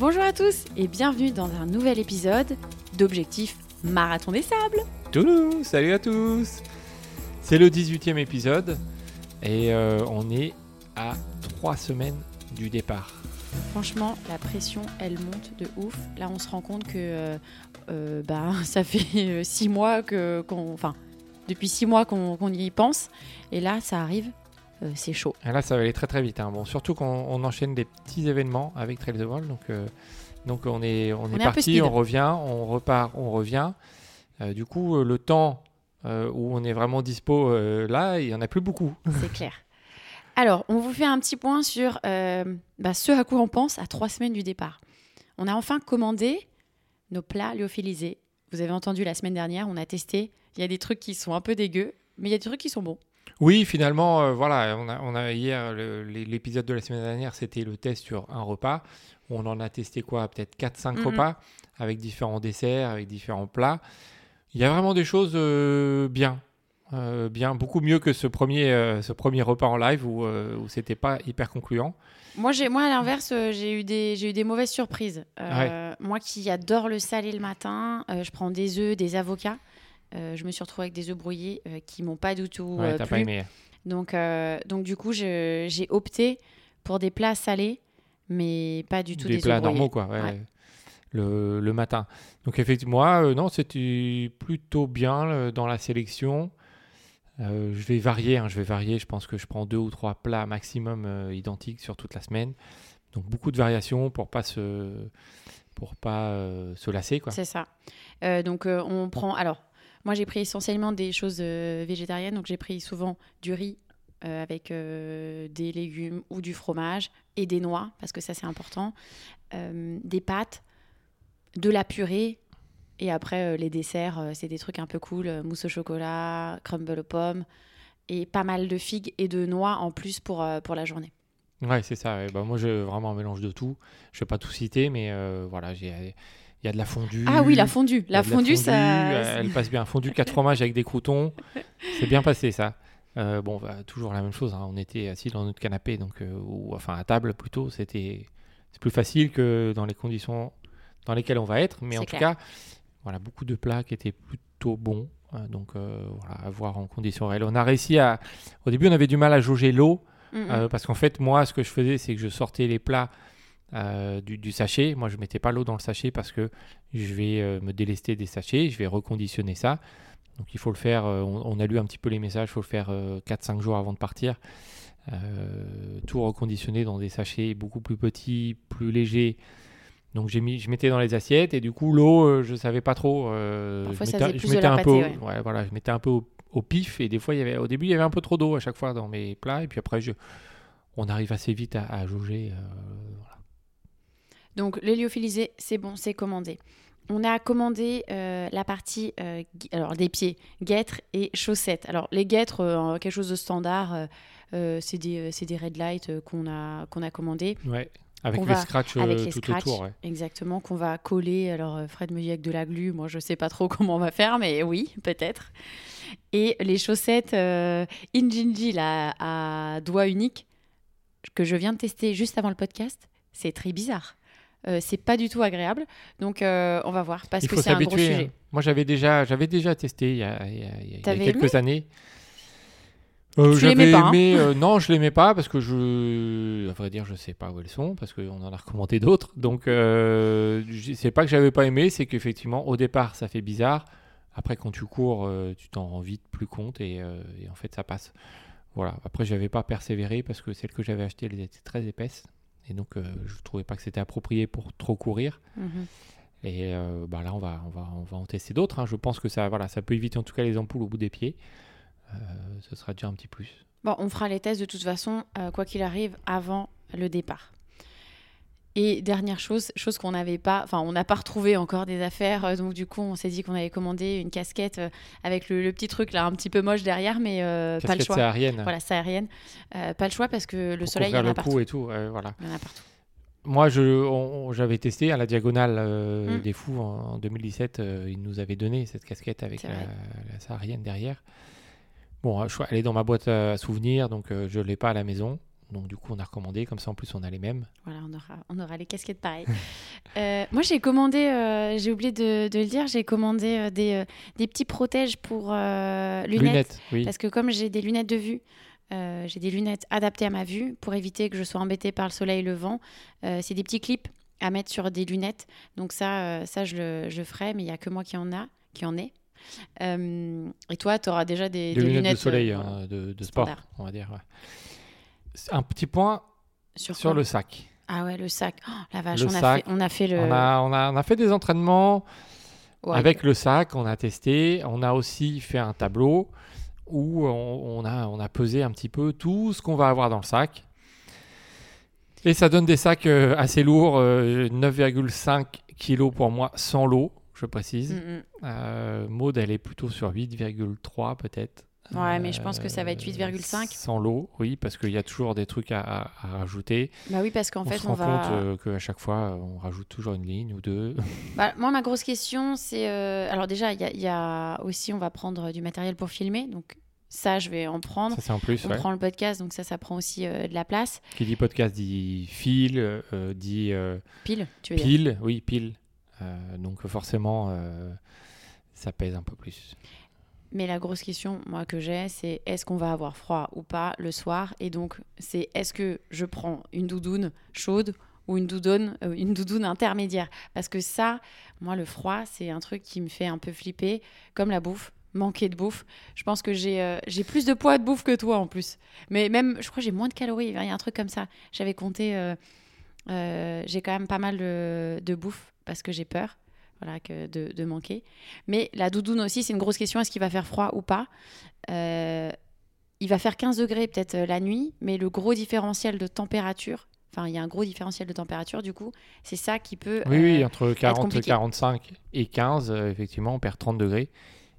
Bonjour à tous et bienvenue dans un nouvel épisode d'Objectif Marathon des Sables. Toulou, salut à tous C'est le 18e épisode et euh, on est à 3 semaines du départ. Franchement, la pression, elle monte de ouf. Là, on se rend compte que euh, euh, bah, ça fait 6 mois que, qu'on, enfin, depuis 6 mois qu'on, qu'on y pense. Et là, ça arrive, euh, c'est chaud. Et là, ça va aller très très vite. hein. Bon, surtout qu'on on enchaîne des petits événements avec Trails the World. Donc, euh, donc on est, on On est, parti, on revient, on repart, on revient. Euh, du coup, le temps où on est vraiment dispo là, il n'y en a plus beaucoup. C'est clair. Alors, on vous fait un petit point sur bah, ce à quoi on pense à trois semaines du départ. On a enfin commandé nos plats lyophilisés. Vous avez entendu la semaine dernière, on a testé. Il y a des trucs qui sont un peu dégueux, mais il y a des trucs qui sont bons. Oui, finalement, euh, voilà, on a, on a hier, l'épisode de la semaine dernière, c'était le test sur un repas. On en a testé quoi Peut-être 4-5 Mhm. repas avec différents desserts, avec différents plats. Il y a vraiment des choses euh, bien. Euh, bien, beaucoup mieux que ce premier, euh, ce premier repas en live où, où c'était pas hyper concluant. Moi, j'ai, moi à l'inverse, j'ai eu des, j'ai eu des mauvaises surprises. Moi qui adore le salé le matin, je prends des œufs, des avocats. Euh, je me suis retrouvée avec des œufs brouillés euh, qui m'ont pas du tout Ouais, euh, plu. pas aimé. Donc, donc du coup, j'ai opté pour des plats salés, mais pas du tout des des, plats normaux, quoi. ouais, Ouais. Le, le matin. Donc, effectivement, moi, euh, non, c'était plutôt bien euh, dans la sélection. Euh, je vais varier, hein, je vais varier. Je pense que je prends deux ou trois plats maximum identiques sur toute la semaine. Donc, beaucoup de variations pour pas se, pour pas se lasser, quoi. C'est ça. Donc, on prend. Alors, moi, j'ai pris essentiellement des choses euh, végétariennes. Donc, j'ai pris souvent du riz euh, avec euh, des légumes ou du fromage et des noix, parce que ça, c'est important. Des pâtes, de la purée. Et après, les desserts, c'est des trucs un peu cool. mousse au chocolat, crumble aux pommes. Et pas mal de figues et de noix en plus pour, pour la journée. Ouais, c'est ça. Bah, moi, j'ai vraiment un mélange de tout. Je vais pas tout citer, mais voilà, j'ai. Il y a de la fondue. Ah oui, la fondue. La fondue, ça. Elle passe bien. Fondue 4 fromages avec des croutons. C'est bien passé, ça. Euh, bon, bah, toujours la même chose. hein. On était assis dans notre canapé, donc, euh, ou enfin à table plutôt. C'était c'est plus facile que dans les conditions dans lesquelles on va être. Mais en tout clair. cas, voilà, beaucoup de plats qui étaient plutôt bons. Euh, donc euh, voilà, à voir en conditions réelles. On a réussi à. Au début, on avait du mal à jauger l'eau. Mm, parce qu'en fait, moi, ce que je faisais, c'est que je sortais les plats euh, du, du sachet. Moi, je mettais pas l'eau dans le sachet parce que je vais euh, me délester des sachets, je vais reconditionner ça. Donc, il faut le faire. euh, on, on a lu un petit peu les messages, il faut le faire 4-5 jours avant de partir. Tout reconditionner dans des sachets beaucoup plus petits, plus légers. Donc j'ai mis, je mettais dans les assiettes et du coup l'eau, je savais pas trop. Parfois, je mettais, je mettais un peu, pâtée, au- ouais, voilà, je mettais un peu au, au pif et des fois il y avait, au début il y avait un peu trop d'eau à chaque fois dans mes plats et puis après je, on arrive assez vite à, à jauger. Donc, l'héliophilisé, c'est bon, c'est commandé. On a commandé euh, la partie euh, alors des pieds, guêtres et chaussettes. Alors, les guêtres, euh, quelque chose de standard, c'est des, des red lights euh, qu'on a, qu'on a commandé. Ouais. Avec les va- scratchs euh, avec les tout scratchs, autour. ouais. exactement, qu'on va coller. Alors, Fred me dit avec de la glu, moi je sais pas trop comment on va faire, mais oui, peut-être. Et les chaussettes euh, Injinji, là, à doigt unique, que je viens de tester juste avant le podcast, c'est très bizarre. Euh, c'est pas du tout agréable. Donc, euh, on va voir, parce que c'est un gros sujet. hein. Moi j'avais déjà, j'avais déjà testé il y a, il y a- il y a- il y a T'avais quelques années. Euh, Tu l'aimais j'avais pas, hein aimé, euh, non, je l'aimais pas parce que je, à vrai dire, je sais pas où elles sont parce qu'on en a recommandé d'autres. Donc, euh, c'est pas que j'avais pas aimé, c'est qu'effectivement, au départ, ça fait bizarre. Après, quand tu cours, tu t'en rends vite plus compte et, et en fait, ça passe. Voilà. Après, j'avais pas persévéré parce que celles que j'avais achetées, elles étaient très épaisses et donc euh, je trouvais pas que c'était approprié pour trop courir. Mhm. Et euh, bah là, on va, on va, on va en tester d'autres. hein. Je pense que ça, voilà, ça peut éviter en tout cas les ampoules au bout des pieds. Euh, ce sera déjà un petit plus. Bon, on fera les tests de toute façon, quoi qu'il arrive, avant le départ. Et dernière chose, chose qu'on n'avait pas, enfin, on n'a pas retrouvé encore des affaires, euh, donc du coup, on s'est dit qu'on avait commandé une casquette euh, avec le, le petit truc là, un petit peu moche derrière, mais euh, pas le Casquette choix. saharienne. Voilà, saharienne. Euh, pas le choix parce que le pour soleil, il y en a le partout. cou et tout. voilà. Il y en a partout. Moi, j'avais testé à la diagonale Mm. des fous en, en 2017. euh, ils nous avaient donné cette casquette avec la, la saharienne derrière. Bon, elle est dans ma boîte à souvenirs, donc je ne l'ai pas à la maison. Donc du coup, on a recommandé, comme ça en plus on a les mêmes. Voilà, on aura, on aura les casquettes pareilles. Euh, moi, j'ai commandé, euh, j'ai oublié de, de le dire, j'ai commandé euh, des, des petits protèges pour lunettes. oui. Parce que comme j'ai des lunettes de vue, j'ai des lunettes adaptées à ma vue pour éviter que je sois embêtée par le soleil et le vent. C'est des petits clips à mettre sur des lunettes. Donc ça, ça je, le, je ferai, mais il n'y a que moi qui en a, qui en ai. Euh, et toi, tu auras déjà des, Des des lunettes, de soleil, euh, hein, de, de sport, on va dire. ouais. Un petit point sur, le sac. Ah ouais, le sac. Oh, la vache, Le on, a sac. fait, on a fait le. On, a, on, a, on a fait des entraînements Ouais. avec le sac, on a testé. On a aussi fait un tableau où on, a, on a pesé un petit peu tout ce qu'on va avoir dans le sac. Et ça donne des sacs euh, assez lourds, euh, 9,5 kg pour moi, sans l'eau, je précise. Mm, mm. Euh, Maud, elle est plutôt sur 8,3 peut-être. Ouais, mais je pense que ça va être Euh, 8,5. Sans l'eau, oui, parce qu'il y a toujours des trucs à, à- à rajouter. Bah oui, parce qu'en on fait, se on rend va. compte euh, qu'à chaque fois, on rajoute toujours une ligne ou deux. Bah, moi, ma grosse question, c'est. euh, Alors, déjà, il y, a- il y a aussi, on va prendre du matériel pour filmer. Donc, ça, je vais en prendre. Ça, c'est en plus. On ouais. prend le podcast, donc ça, ça prend aussi euh, de la place. Qui dit podcast dit fil, euh, dit euh, Pile, tu veux dire. pile, oui, pile. Euh, donc forcément, euh, ça pèse un peu plus. Mais la grosse question, moi, que j'ai, c'est est-ce qu'on va avoir froid ou pas le soir? Et donc, c'est est-ce que je prends une doudoune chaude ou une doudoune, euh, une doudoune intermédiaire? Parce que ça, moi, le froid, c'est un truc qui me fait un peu flipper, comme la bouffe. Manquer de bouffe. Je pense que j'ai euh, j'ai plus de poids de bouffe que toi en plus. Mais même, je crois que j'ai moins de calories. Il y a un truc comme ça. J'avais compté, euh, j'ai quand même pas mal de bouffe parce que j'ai peur voilà, que de, de manquer. Mais la doudoune aussi, c'est une grosse question. Est-ce qu'il va faire froid ou pas? Euh, Il va faire 15 degrés peut-être euh, la nuit, mais le gros différentiel de température, enfin, il y a un gros différentiel de température du coup, c'est ça qui peut. Oui, euh, oui, entre 40 compliqué. 45 et 15, euh, effectivement, on perd 30 degrés.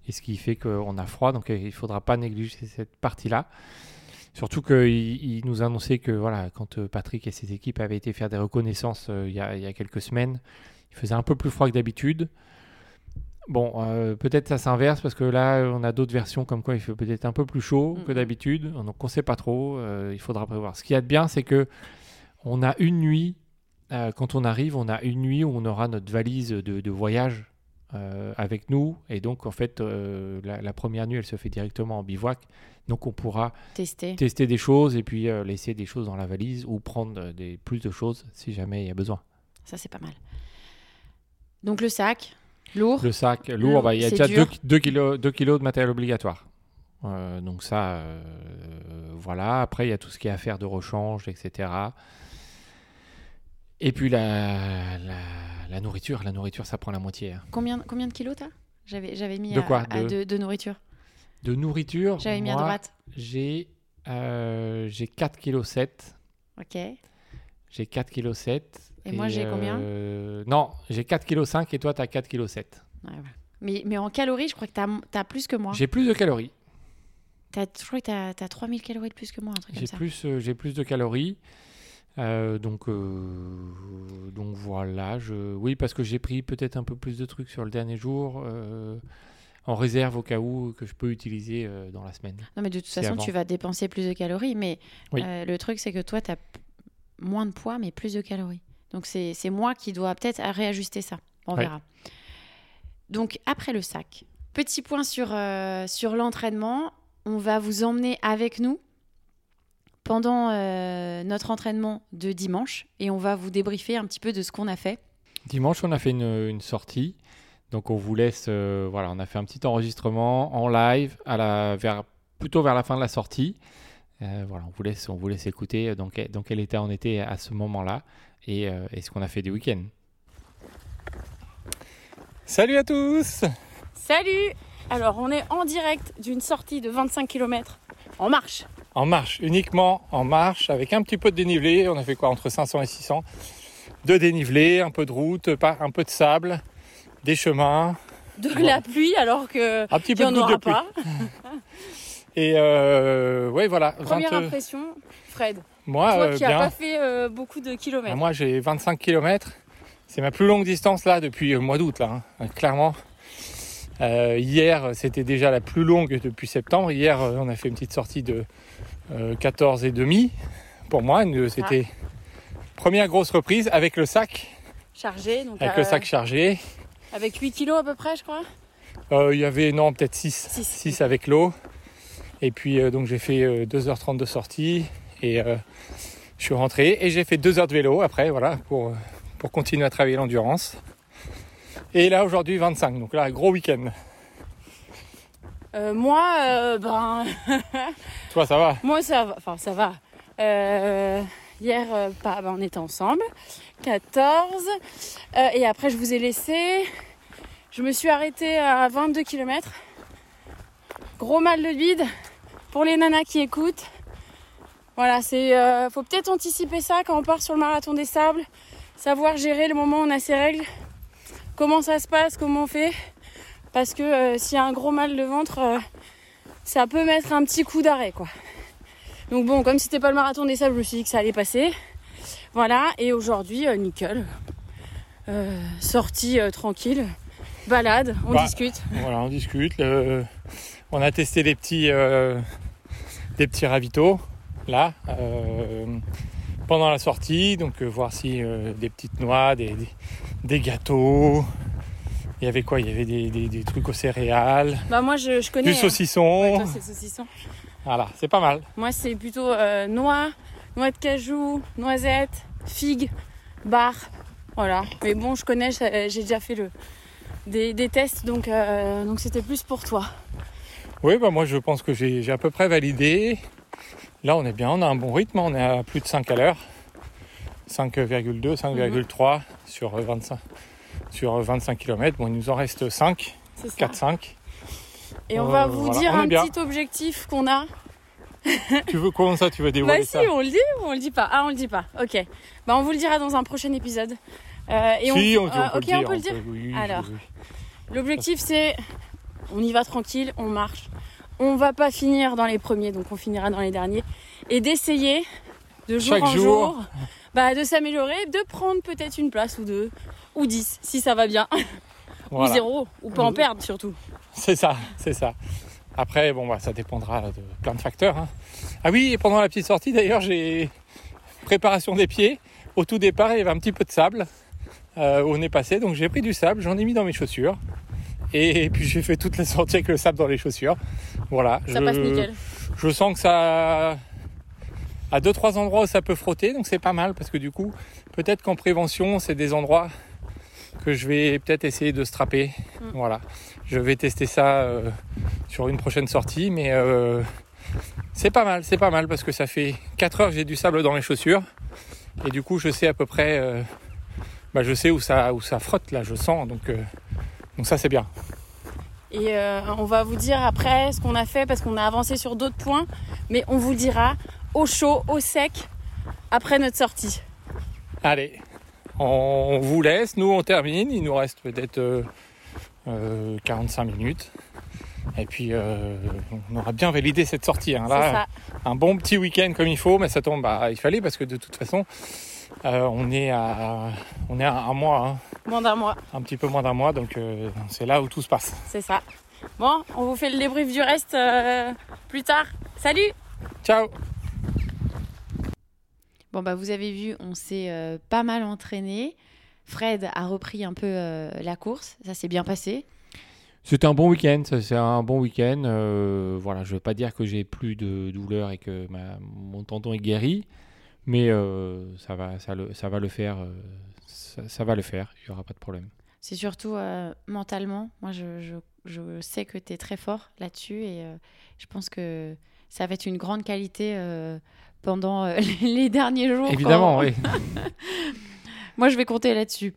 Et ce qui fait qu'on a froid, donc il ne faudra pas négliger cette partie-là. Surtout qu'il il nous annonçait que voilà, quand Patrick et ses équipes avaient été faire des reconnaissances il y, a, il y a quelques semaines, il faisait un peu plus froid que d'habitude. Bon, euh, peut-être ça s'inverse parce que là, on a d'autres versions comme quoi il fait peut-être un peu plus chaud que Mhm. d'habitude. Donc on ne sait pas trop, euh, il faudra prévoir. Ce qu'il y a de bien, c'est que on a une nuit, euh, quand on arrive, on a une nuit où on aura notre valise de, de voyage avec nous. Et donc, en fait, la, la première nuit, elle se fait directement en bivouac. Donc, on pourra tester. tester des choses et puis laisser des choses dans la valise ou prendre des, plus de choses si jamais il y a besoin. Ça, c'est pas mal. Donc le sac, lourd. Le sac lourd, Lourd, bah, il y a déjà dur. 2 kilos, deux kilos de matériel obligatoire. Euh, donc ça, euh, voilà. Après, il y a tout ce qui est affaire de rechange, etc. Et puis la, la, la nourriture. La nourriture, ça prend la moitié. hein. Combien, combien de kilos t'as J'avais j'avais mis De quoi? à De- de, de nourriture. De nourriture, J'avais mis à droite. j'ai euh, j'ai 4 kg 7. Ok. J'ai 4 kg 7. moi, j'ai combien Non, j'ai 4 kg 5 et toi, tu as 4 kg 7. Ouais, voilà. mais, mais en calories, je crois que t'as as plus que moi. J'ai plus de calories. T'as- je crois que t'as as 3000 calories de plus que moi, un truc comme J'ai ça. plus, euh, j'ai plus de calories. Euh, donc, euh, donc voilà. Je... Oui, parce que j'ai pris peut-être un peu plus de trucs sur le dernier jour euh, en réserve au cas où que je peux utiliser euh, dans la semaine. Non, mais de toute façon, avant. tu vas dépenser plus de calories. Mais Oui. euh, le truc, c'est que toi, tu as moins de poids, mais plus de calories. Donc, c'est moi qui dois peut-être réajuster ça. On Ouais. verra. Donc, après le sac, petit point sur, euh, sur l'entraînement. On va vous emmener avec nous pendant euh, notre entraînement de dimanche et on va vous débriefer un petit peu de ce qu'on a fait. Dimanche, on a fait une, une sortie. Donc, on vous laisse. euh, voilà, on a fait un petit enregistrement en live, à la, vers, plutôt vers la fin de la sortie. Euh, voilà, on vous laisse, on vous laisse écouter dans quel, dans quel état on était à ce moment-là et, euh, et ce qu'on a fait des week-ends. Salut à tous Salut Alors on est en direct d'une sortie de 25 km en marche. En marche, uniquement en marche, avec un petit peu de dénivelé. On a fait quoi Entre 500 et 600 de dénivelé, un peu de route, un peu de sable, des chemins, De la pluie alors que un petit peu n'y de en gouttes de aura pluie. pas. Et euh, ouais, voilà. Première 20 impression, Fred. Moi, toi euh, qui n'as pas fait euh, beaucoup de Ah, kilomètres. moi, j'ai 25 km. C'est ma plus longue distance là depuis le mois d'août, là, hein, clairement. Euh, hier, c'était déjà la plus longue depuis septembre. Hier, euh, on a fait une petite sortie de euh, 14 et demi pour moi. Une- C'était première grosse reprise avec le sac, Chargé, donc avec euh, le sac chargé. avec 8 kilos à peu près, je crois. Euh, Il y avait, non, peut-être 6. Six. 6 avec l'eau. Et puis, euh, donc, j'ai fait euh, 2h30 de sortie. Et euh, je suis rentré. Et j'ai fait 2 heures de vélo après, voilà, pour, pour continuer à travailler l'endurance. Et là, aujourd'hui, 25. Donc là, gros week-end. Euh, moi, euh, ben, Toi, ça va? Moi ça va. Enfin, ça va. Euh, hier, pas, ben, on était ensemble. 14. Euh, et après, je vous ai laissé. Je me suis arrêtée à 22 km. Gros mal de vide pour les nanas qui écoutent. Voilà, c'est euh, faut peut-être anticiper ça quand on part sur le marathon des sables, savoir gérer le moment où on a ses règles, comment ça se passe, comment on fait, parce que euh, s'il y a un gros mal de ventre, euh, ça peut mettre un petit coup d'arrêt quoi. Donc bon, comme c'était pas le marathon des sables, je me suis dit que ça allait passer. Voilà, et aujourd'hui, euh, nickel, sortie tranquille, balade, on Bah, discute. Voilà, on discute. Le- On a testé des petits, des petits ravitaux, là, euh, pendant la sortie. Donc, euh, voir si euh, des petites noix, des, des- des gâteaux. Il y avait quoi? Il y avait des, des- des trucs aux céréales, Bah moi je, je connais. du hein. saucisson. Ouais, toi, c'est saucisson. Voilà, c'est pas mal. Moi, c'est plutôt euh, noix, noix de cajou, noisettes, figues, barres. Voilà. Mais bon, je connais, j'ai déjà fait le, des, des tests, donc euh, donc c'était plus pour toi. Oui, bah moi je pense que j'ai j'ai à peu près validé. Là, on est bien, on a un bon rythme, on est à plus de 5 à l'heure. 5,2, 5,3 sur 25 sur 25 km. Bon, il nous en reste 5, C'est ça. 4, 5. Et on Euh, va vous voilà, dire on un petit objectif qu'on a. tu veux comment ça tu veux Bah dévoiler si, ça? on le dit ou on le dit pas? Ah, on le dit pas. Ok. Bah on vous le dira dans un prochain épisode. Euh, et Si, on, on, euh, on peut ok, le dire. on peut le dire. oui, Alors. oui. L'objectif c'est on y va tranquille, on marche. On va pas finir dans les premiers, donc on finira dans les derniers. Et d'essayer de jour Chaque en jour. jour, bah, de s'améliorer, de prendre peut-être une place ou deux, ou dix, si ça va bien, Voilà. ou zéro, ou pas en perdre surtout. C'est ça, c'est ça. Après, bon, bah, ça dépendra de plein de facteurs. hein. Ah oui, et pendant la petite sortie, d'ailleurs, j'ai préparation des pieds. Au tout départ, il y avait un petit peu de sable euh, où on est passé, donc j'ai pris du sable, j'en ai mis dans mes chaussures. Et puis j'ai fait toute la sortie avec le sable dans les chaussures. Voilà. Ça je, passe nickel. Je sens que ça. À deux trois endroits où ça peut frotter, donc c'est pas mal parce que du coup, peut-être qu'en prévention, c'est des endroits que je vais peut-être essayer de strapper. Mm. Voilà. Je vais tester ça euh, sur une prochaine sortie, mais euh, c'est pas mal, c'est pas mal parce que ça fait 4 heures que j'ai du sable dans les chaussures et du coup, je sais à peu près, euh, bah, je sais où ça, où ça frotte là, je sens, donc, euh, donc ça c'est bien. Et euh, on va vous dire après ce qu'on a fait parce qu'on a avancé sur d'autres points, mais on vous le dira au chaud, au sec, après notre sortie. Allez, on vous laisse, nous on termine, il nous reste peut-être euh, euh, 45 minutes. Et puis euh, on aura bien validé cette sortie. hein. Là, un bon petit week-end comme il faut, mais ça tombe, bah, il fallait parce que de toute façon, euh, on est à, on est à un mois, hein, Moins d'un mois, un petit peu moins d'un mois, donc euh, c'est là où tout se passe. c'est ça. Bon, on vous fait le débrief du reste euh, plus tard. Salut Ciao Bon, bah, vous avez vu, on s'est euh, pas mal entraîné. Fred a repris un peu euh, la course. Ça s'est bien passé. C'était un bon week-end, ça, c'est un bon week-end. euh, voilà, je ne veux pas dire que j'ai plus de douleur et que ma- mon tendon est guéri, mais euh, ça, va, ça, le, ça va le faire. euh, ça, ça va le faire, il n'y aura pas de problème. C'est surtout euh, mentalement. Moi, je, je- je sais que tu es très fort là-dessus et euh, je pense que ça va être une grande qualité pendant les derniers jours. quand- Évidemment, oui. Moi, je vais compter là-dessus.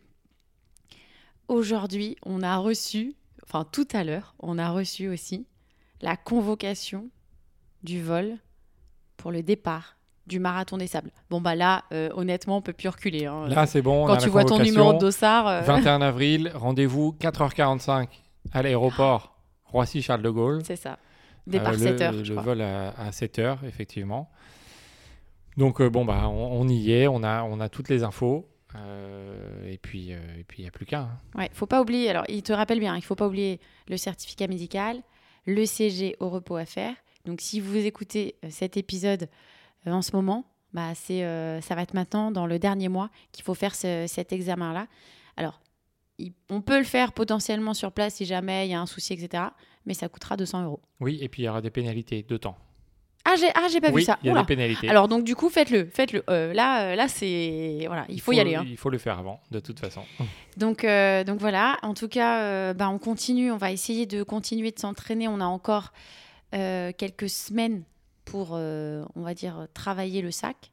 Aujourd'hui, on a reçu, enfin tout à l'heure, on a reçu aussi la convocation du vol pour le départ du marathon des sables. Bon, bah là, euh, honnêtement, on peut plus reculer. hein. Là, c'est bon. on a Quand la tu vois ton numéro de dossard. euh, 21 avril, rendez-vous 4h45 à l'aéroport Roissy-Charles de Gaulle. C'est ça. Départ Euh, 7 le, heures, je Le crois. vol à, 7 heures, effectivement. Donc, euh, bon, bah, on, on y est, on a, on a toutes les infos. euh, et puis, euh, et puis il n'y a plus qu'un. hein. Ouais, faut pas oublier. Alors, il te rappelle bien, il faut pas oublier le certificat médical, le CG au repos à faire. Donc, si vous écoutez euh, cet épisode euh, en ce moment, bah, c'est, euh, ça va être maintenant, dans le dernier mois, qu'il faut faire ce- cet examen-là. Alors, on peut le faire potentiellement sur place si jamais il y a un souci, etc. Mais ça coûtera 200 euros. Oui, et puis il y aura des pénalités de temps. Ah, j'ai, ah, j'ai pas oui, vu ça. il y a Oula. des pénalités. Alors, donc, du coup, faites-le. Faites-le. Euh, là, euh, là c'est. Voilà, il faut, y aller. hein. Il faut le faire avant, de toute façon. Donc, euh, donc voilà, en tout cas, euh, bah, on continue, on va essayer de continuer de s'entraîner. On a encore euh, quelques semaines pour, euh, on va dire, travailler le sac.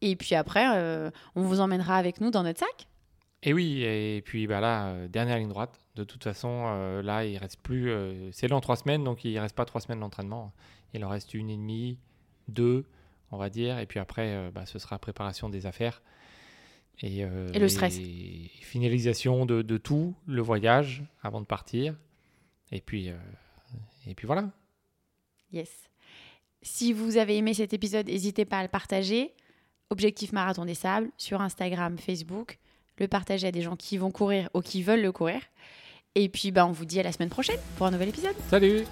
Et puis après, euh, on vous emmènera avec nous dans notre sac. Et oui, et puis bah là, euh, dernière ligne droite. De toute façon, euh, là, il reste plus. euh, c'est long, trois semaines, donc il reste pas trois semaines d'entraînement. Il en reste une et demie, deux, on va dire. Et puis après, euh, bah, ce sera préparation des affaires. Et, Et le stress. et finalisation de, de tout, le voyage avant de partir. Et puis, et puis voilà. Yes. Si vous avez aimé cet épisode, n'hésitez pas à le partager. Objectif Marathon des Sables sur Instagram, Facebook. Le partager à des gens qui vont courir ou qui veulent le courir. Et puis, bah, on vous dit à la semaine prochaine pour un nouvel épisode. Salut